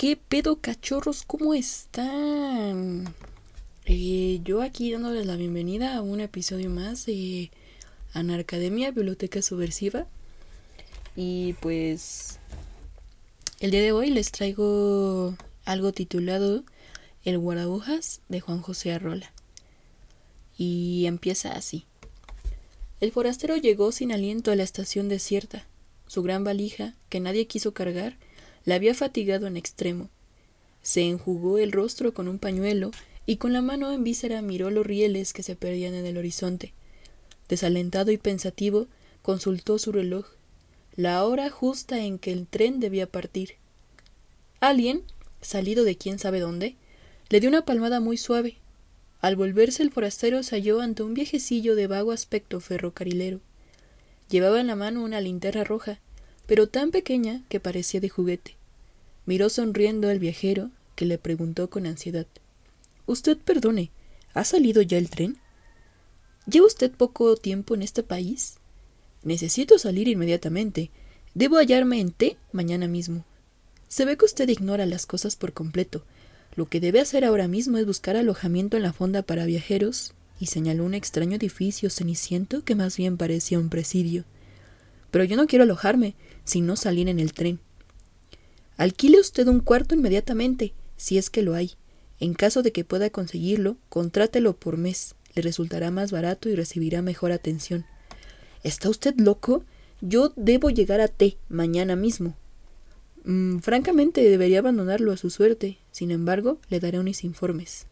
¿Qué pedo cachorros? ¿Cómo están? Eh, yo aquí dándoles la bienvenida a un episodio más de Anarcademia, Biblioteca Subversiva. Y pues el día de hoy les traigo algo titulado El guarabujas de Juan José Arrola. Y empieza así. El forastero llegó sin aliento a la estación desierta. Su gran valija, que nadie quiso cargar, la había fatigado en extremo. Se enjugó el rostro con un pañuelo y con la mano en víscera miró los rieles que se perdían en el horizonte. Desalentado y pensativo, consultó su reloj, la hora justa en que el tren debía partir. Alguien, salido de quién sabe dónde, le dio una palmada muy suave. Al volverse el forastero se halló ante un viejecillo de vago aspecto ferrocarrilero. Llevaba en la mano una linterna roja, pero tan pequeña que parecía de juguete. Miró sonriendo al viajero, que le preguntó con ansiedad Usted perdone, ¿ha salido ya el tren? ¿Lleva usted poco tiempo en este país? Necesito salir inmediatamente. Debo hallarme en T mañana mismo. Se ve que usted ignora las cosas por completo. Lo que debe hacer ahora mismo es buscar alojamiento en la fonda para viajeros y señaló un extraño edificio ceniciento que más bien parecía un presidio. Pero yo no quiero alojarme, sino salir en el tren. Alquile usted un cuarto inmediatamente, si es que lo hay. En caso de que pueda conseguirlo, contrátelo por mes. Le resultará más barato y recibirá mejor atención. ¿Está usted loco? Yo debo llegar a T mañana mismo. Mm, francamente debería abandonarlo a su suerte. Sin embargo, le daré unos informes.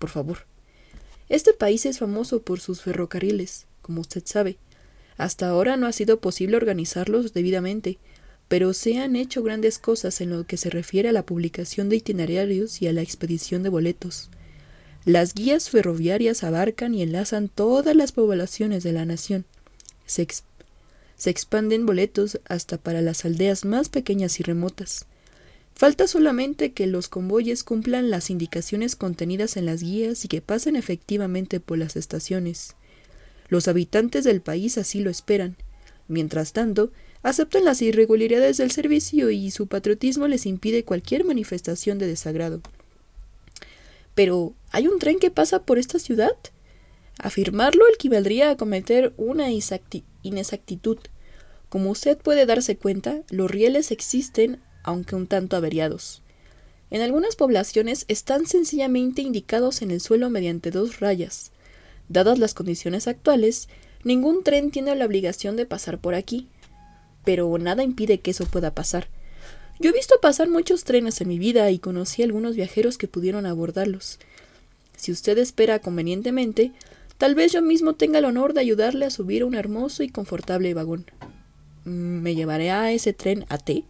Por favor. Este país es famoso por sus ferrocarriles, como usted sabe. Hasta ahora no ha sido posible organizarlos debidamente, pero se han hecho grandes cosas en lo que se refiere a la publicación de itinerarios y a la expedición de boletos. Las guías ferroviarias abarcan y enlazan todas las poblaciones de la nación. Se, se expanden boletos hasta para las aldeas más pequeñas y remotas. Falta solamente que los convoyes cumplan las indicaciones contenidas en las guías y que pasen efectivamente por las estaciones. Los habitantes del país así lo esperan. Mientras tanto, aceptan las irregularidades del servicio y su patriotismo les impide cualquier manifestación de desagrado. Pero, ¿hay un tren que pasa por esta ciudad? Afirmarlo equivaldría a cometer una inexactitud. Como usted puede darse cuenta, los rieles existen aunque un tanto averiados. En algunas poblaciones están sencillamente indicados en el suelo mediante dos rayas. Dadas las condiciones actuales, ningún tren tiene la obligación de pasar por aquí, pero nada impide que eso pueda pasar. Yo he visto pasar muchos trenes en mi vida y conocí a algunos viajeros que pudieron abordarlos. Si usted espera convenientemente, tal vez yo mismo tenga el honor de ayudarle a subir a un hermoso y confortable vagón. Mm, ¿Me llevaré a ese tren a T?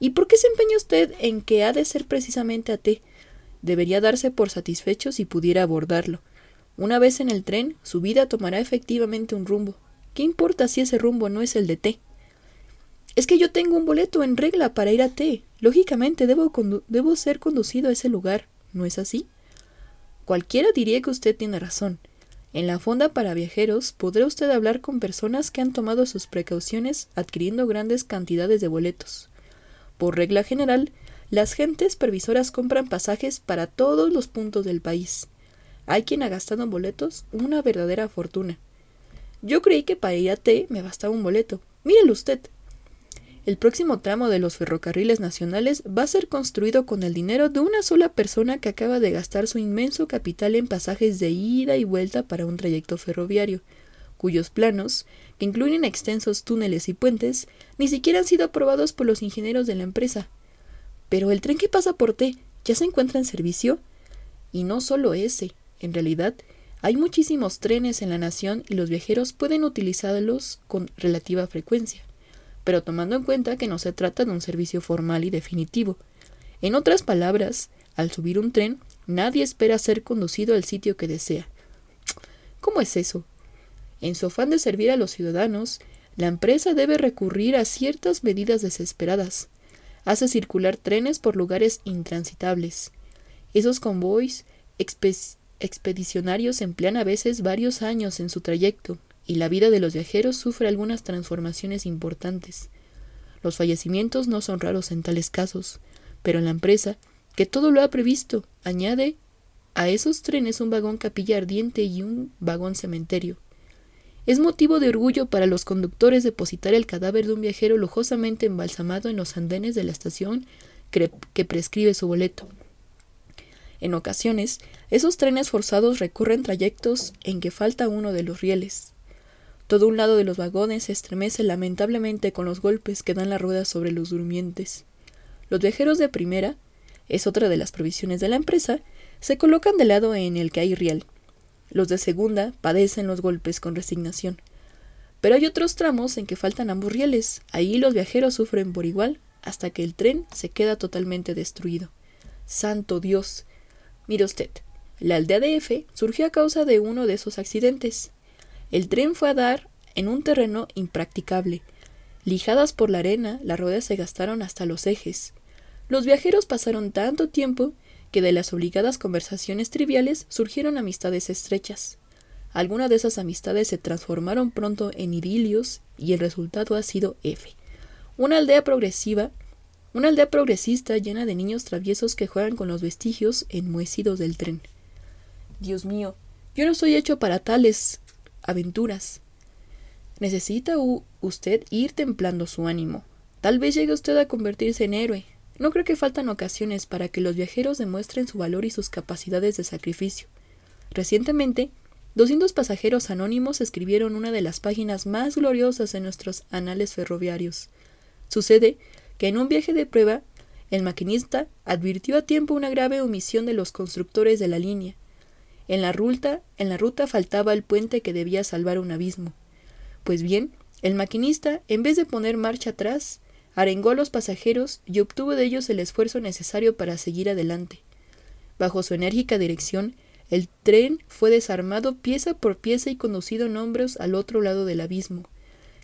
¿Y por qué se empeña usted en que ha de ser precisamente a T? Debería darse por satisfecho si pudiera abordarlo. Una vez en el tren, su vida tomará efectivamente un rumbo. ¿Qué importa si ese rumbo no es el de T? Es que yo tengo un boleto en regla para ir a T. Lógicamente debo, debo ser conducido a ese lugar. ¿No es así? Cualquiera diría que usted tiene razón. En la fonda para viajeros podrá usted hablar con personas que han tomado sus precauciones adquiriendo grandes cantidades de boletos. Por regla general, las gentes previsoras compran pasajes para todos los puntos del país. Hay quien ha gastado en boletos una verdadera fortuna. Yo creí que para ir a T me bastaba un boleto. Mírelo usted. El próximo tramo de los ferrocarriles nacionales va a ser construido con el dinero de una sola persona que acaba de gastar su inmenso capital en pasajes de ida y vuelta para un trayecto ferroviario, cuyos planos, que incluyen extensos túneles y puentes, ni siquiera han sido aprobados por los ingenieros de la empresa. Pero el tren que pasa por T ya se encuentra en servicio. Y no solo ese, en realidad, hay muchísimos trenes en la nación y los viajeros pueden utilizarlos con relativa frecuencia, pero tomando en cuenta que no se trata de un servicio formal y definitivo. En otras palabras, al subir un tren, nadie espera ser conducido al sitio que desea. ¿Cómo es eso? En su afán de servir a los ciudadanos, la empresa debe recurrir a ciertas medidas desesperadas. Hace circular trenes por lugares intransitables. Esos convoys expedicionarios emplean a veces varios años en su trayecto, y la vida de los viajeros sufre algunas transformaciones importantes. Los fallecimientos no son raros en tales casos, Pero la empresa, que todo lo ha previsto, añade a esos trenes un vagón capilla ardiente y un vagón cementerio. Es motivo de orgullo para los conductores depositar el cadáver de un viajero lujosamente embalsamado en los andenes de la estación que prescribe su boleto. En ocasiones, esos trenes forzados recorren trayectos en que falta uno de los rieles. Todo un lado de los vagones se estremece lamentablemente con los golpes que dan las ruedas sobre los durmientes. Los viajeros de primera, es otra de las provisiones de la empresa, se colocan del lado en el que hay riel. Los de segunda padecen los golpes con resignación. Pero hay otros tramos en que faltan ambos rieles. Ahí los viajeros sufren por igual hasta que el tren se queda totalmente destruido. Santo Dios. Mire usted, la aldea de F surgió a causa de uno de esos accidentes. El tren fue a dar en un terreno impracticable. Lijadas por la arena, las ruedas se gastaron hasta los ejes. Los viajeros pasaron tanto tiempo que de las obligadas conversaciones triviales surgieron amistades estrechas. Algunas de esas amistades se transformaron pronto en idilios y el resultado ha sido F. Una aldea progresiva, una aldea progresista llena de niños traviesos que juegan con los vestigios enmohecidos del tren. Dios mío, yo no soy hecho para tales aventuras. Necesita usted ir templando su ánimo. Tal vez llegue usted a convertirse en héroe. No creo que faltan ocasiones para que los viajeros demuestren su valor y sus capacidades de sacrificio. Recientemente, 200 pasajeros anónimos escribieron una de las páginas más gloriosas en nuestros anales ferroviarios. Sucede que en un viaje de prueba, el maquinista advirtió a tiempo una grave omisión de los constructores de la línea, en la ruta, en la ruta faltaba el puente que debía salvar un abismo. Pues bien, el maquinista, en vez de poner marcha atrás, arengó a los pasajeros y obtuvo de ellos el esfuerzo necesario para seguir adelante. Bajo su enérgica dirección, el tren fue desarmado pieza por pieza y conducido en hombros al otro lado del abismo,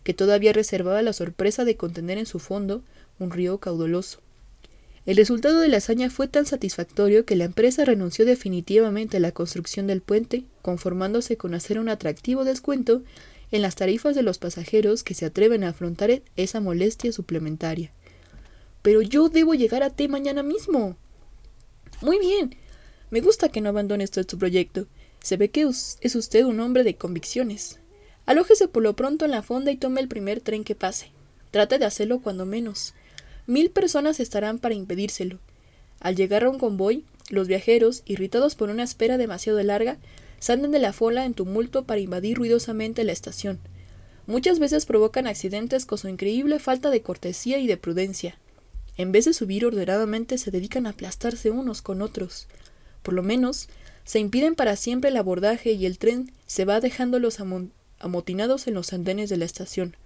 que todavía reservaba la sorpresa de contener en su fondo un río caudaloso. El resultado de la hazaña fue tan satisfactorio que la empresa renunció definitivamente a la construcción del puente, conformándose con hacer un atractivo descuento en las tarifas de los pasajeros que se atreven a afrontar esa molestia suplementaria. Pero yo debo llegar a T mañana mismo. Muy bien. Me gusta que no abandone usted su proyecto. Se ve que es usted un hombre de convicciones. Alójese por lo pronto en la fonda y tome el primer tren que pase. Trate de hacerlo cuando menos. Mil personas estarán para impedírselo. Al llegar a un convoy, los viajeros, irritados por una espera demasiado larga, salen de la fola en tumulto para invadir ruidosamente la estación. Muchas veces provocan accidentes con su increíble falta de cortesía y de prudencia. En vez de subir ordenadamente, se dedican a aplastarse unos con otros. Por lo menos, se impiden para siempre el abordaje y el tren se va dejándolos amotinados en los andenes de la estación.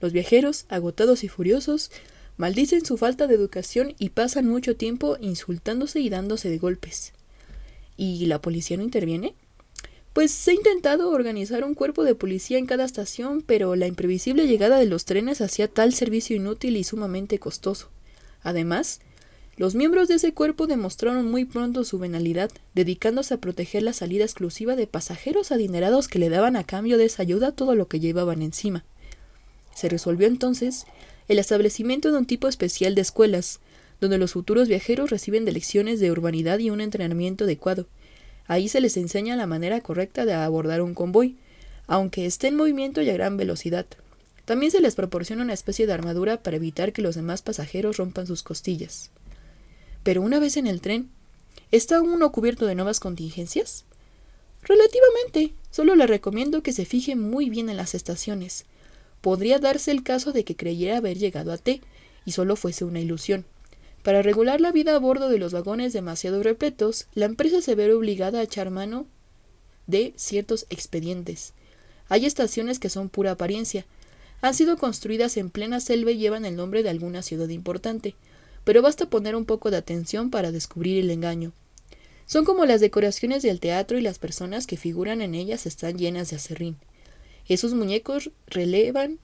Los viajeros, agotados y furiosos, Maldicen su falta de educación y pasan mucho tiempo insultándose y dándose de golpes. ¿Y la policía no interviene? Pues se ha intentado organizar un cuerpo de policía en cada estación, pero la imprevisible llegada de los trenes hacía tal servicio inútil y sumamente costoso. Además, los miembros de ese cuerpo demostraron muy pronto su venalidad, dedicándose a proteger la salida exclusiva de pasajeros adinerados que le daban a cambio de esa ayuda todo lo que llevaban encima. Se resolvió entonces el establecimiento de un tipo especial de escuelas, donde los futuros viajeros reciben de lecciones de urbanidad y un entrenamiento adecuado. Ahí se les enseña la manera correcta de abordar un convoy, aunque esté en movimiento y a gran velocidad. También se les proporciona una especie de armadura para evitar que los demás pasajeros rompan sus costillas. Pero una vez en el tren, ¿está uno cubierto de nuevas contingencias? Relativamente. Solo le recomiendo que se fije muy bien en las estaciones podría darse el caso de que creyera haber llegado a T y solo fuese una ilusión. Para regular la vida a bordo de los vagones demasiado repletos, la empresa se ve obligada a echar mano de ciertos expedientes. Hay estaciones que son pura apariencia. Han sido construidas en plena selva y llevan el nombre de alguna ciudad importante, pero basta poner un poco de atención para descubrir el engaño. Son como las decoraciones del teatro y las personas que figuran en ellas están llenas de acerrín. Esos muñecos revelan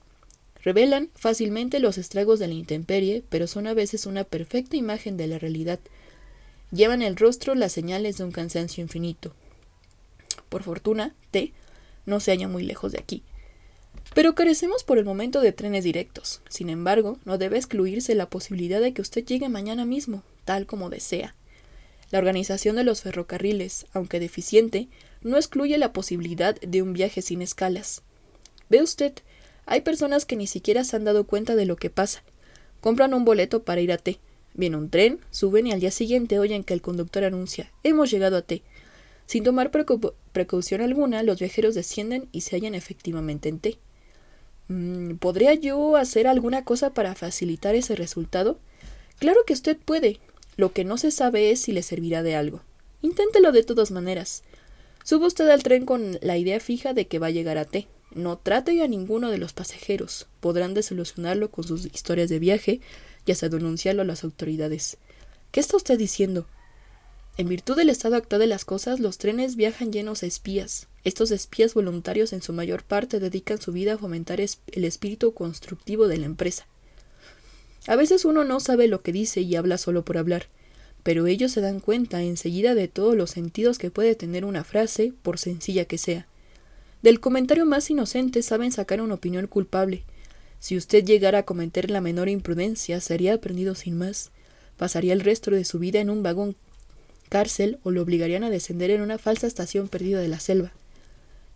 fácilmente los estragos de la intemperie, pero son a veces una perfecta imagen de la realidad. Llevan el rostro las señales de un cansancio infinito. Por fortuna, T no se halla muy lejos de aquí. Pero carecemos por el momento de trenes directos. Sin embargo, no debe excluirse la posibilidad de que usted llegue mañana mismo. tal como desea. La organización de los ferrocarriles, aunque deficiente, no excluye la posibilidad de un viaje sin escalas. Ve usted, hay personas que ni siquiera se han dado cuenta de lo que pasa. Compran un boleto para ir a T. Viene un tren, suben y al día siguiente oyen que el conductor anuncia Hemos llegado a T. Sin tomar precaución alguna, los viajeros descienden y se hallan efectivamente en T. Mm, ¿Podría yo hacer alguna cosa para facilitar ese resultado? Claro que usted puede. Lo que no se sabe es si le servirá de algo. Inténtelo de todas maneras. Suba usted al tren con la idea fija de que va a llegar a T. No trate a ninguno de los pasajeros. Podrán desilusionarlo con sus historias de viaje y hasta denunciarlo a las autoridades. ¿Qué está usted diciendo? En virtud del estado actual de las cosas, los trenes viajan llenos de espías. Estos espías voluntarios en su mayor parte dedican su vida a fomentar el espíritu constructivo de la empresa. A veces uno no sabe lo que dice y habla solo por hablar pero ellos se dan cuenta enseguida de todos los sentidos que puede tener una frase, por sencilla que sea. Del comentario más inocente saben sacar una opinión culpable. Si usted llegara a cometer la menor imprudencia, sería prendido sin más. Pasaría el resto de su vida en un vagón cárcel o lo obligarían a descender en una falsa estación perdida de la selva.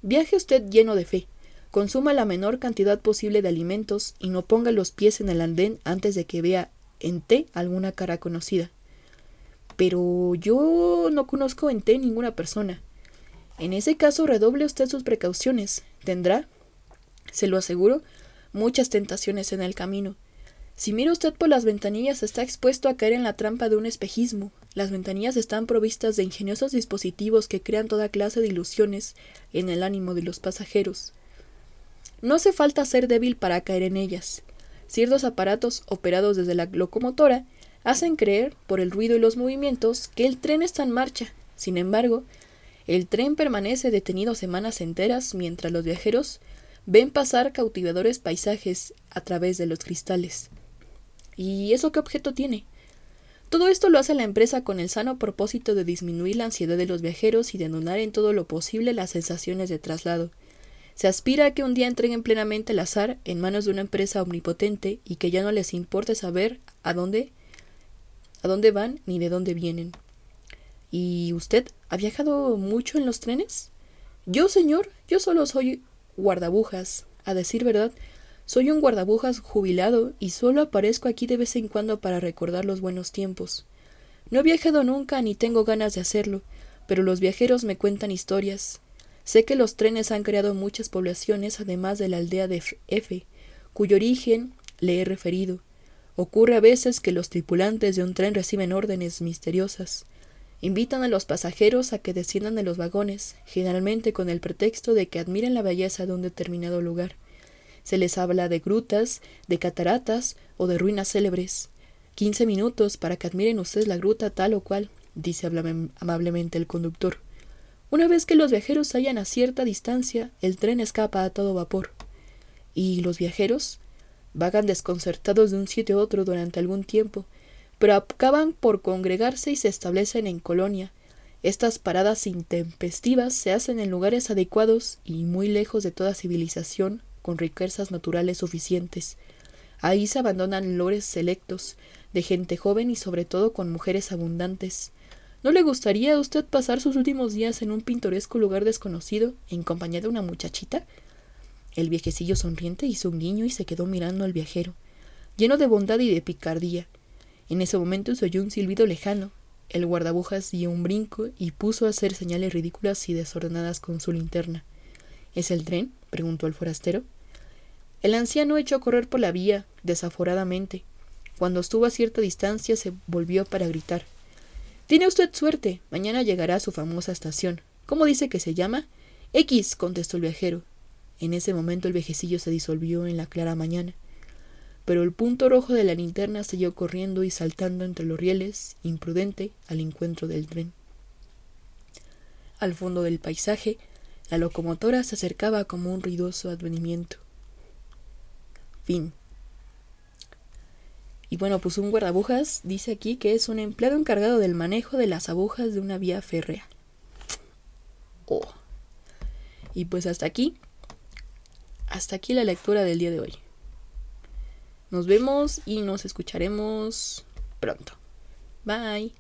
Viaje usted lleno de fe. Consuma la menor cantidad posible de alimentos y no ponga los pies en el andén antes de que vea en té alguna cara conocida pero yo no conozco en té ninguna persona. En ese caso, redoble usted sus precauciones. Tendrá, se lo aseguro, muchas tentaciones en el camino. Si mira usted por las ventanillas, está expuesto a caer en la trampa de un espejismo. Las ventanillas están provistas de ingeniosos dispositivos que crean toda clase de ilusiones en el ánimo de los pasajeros. No hace falta ser débil para caer en ellas. Ciertos aparatos operados desde la locomotora hacen creer, por el ruido y los movimientos, que el tren está en marcha. Sin embargo, el tren permanece detenido semanas enteras mientras los viajeros ven pasar cautivadores paisajes a través de los cristales. ¿Y eso qué objeto tiene? Todo esto lo hace la empresa con el sano propósito de disminuir la ansiedad de los viajeros y de anular en todo lo posible las sensaciones de traslado. Se aspira a que un día entreguen plenamente el azar en manos de una empresa omnipotente y que ya no les importe saber a dónde a dónde van ni de dónde vienen. ¿Y usted ha viajado mucho en los trenes? Yo, señor, yo solo soy guardabujas. A decir verdad, soy un guardabujas jubilado y solo aparezco aquí de vez en cuando para recordar los buenos tiempos. No he viajado nunca ni tengo ganas de hacerlo, pero los viajeros me cuentan historias. Sé que los trenes han creado muchas poblaciones además de la aldea de F, cuyo origen le he referido. Ocurre a veces que los tripulantes de un tren reciben órdenes misteriosas. Invitan a los pasajeros a que desciendan de los vagones, generalmente con el pretexto de que admiren la belleza de un determinado lugar. Se les habla de grutas, de cataratas o de ruinas célebres. Quince minutos para que admiren ustedes la gruta tal o cual, dice amablemente el conductor. Una vez que los viajeros hallan a cierta distancia, el tren escapa a todo vapor. ¿Y los viajeros? Vagan desconcertados de un sitio a otro durante algún tiempo, pero acaban por congregarse y se establecen en colonia. Estas paradas intempestivas se hacen en lugares adecuados y muy lejos de toda civilización, con riquezas naturales suficientes. Ahí se abandonan lores selectos, de gente joven y sobre todo con mujeres abundantes. ¿No le gustaría a usted pasar sus últimos días en un pintoresco lugar desconocido, en compañía de una muchachita? El viejecillo sonriente hizo un guiño y se quedó mirando al viajero, lleno de bondad y de picardía. En ese momento se oyó un silbido lejano. El guardabujas dio un brinco y puso a hacer señales ridículas y desordenadas con su linterna. ¿Es el tren? preguntó el forastero. El anciano echó a correr por la vía, desaforadamente. Cuando estuvo a cierta distancia se volvió para gritar. Tiene usted suerte. Mañana llegará a su famosa estación. ¿Cómo dice que se llama? X, contestó el viajero. En ese momento el viejecillo se disolvió en la clara mañana, pero el punto rojo de la linterna siguió corriendo y saltando entre los rieles, imprudente, al encuentro del tren. Al fondo del paisaje, la locomotora se acercaba como un ruidoso advenimiento. Fin. Y bueno, pues un guardabujas dice aquí que es un empleado encargado del manejo de las agujas de una vía férrea. Oh. Y pues hasta aquí hasta aquí la lectura del día de hoy. Nos vemos y nos escucharemos pronto. Bye.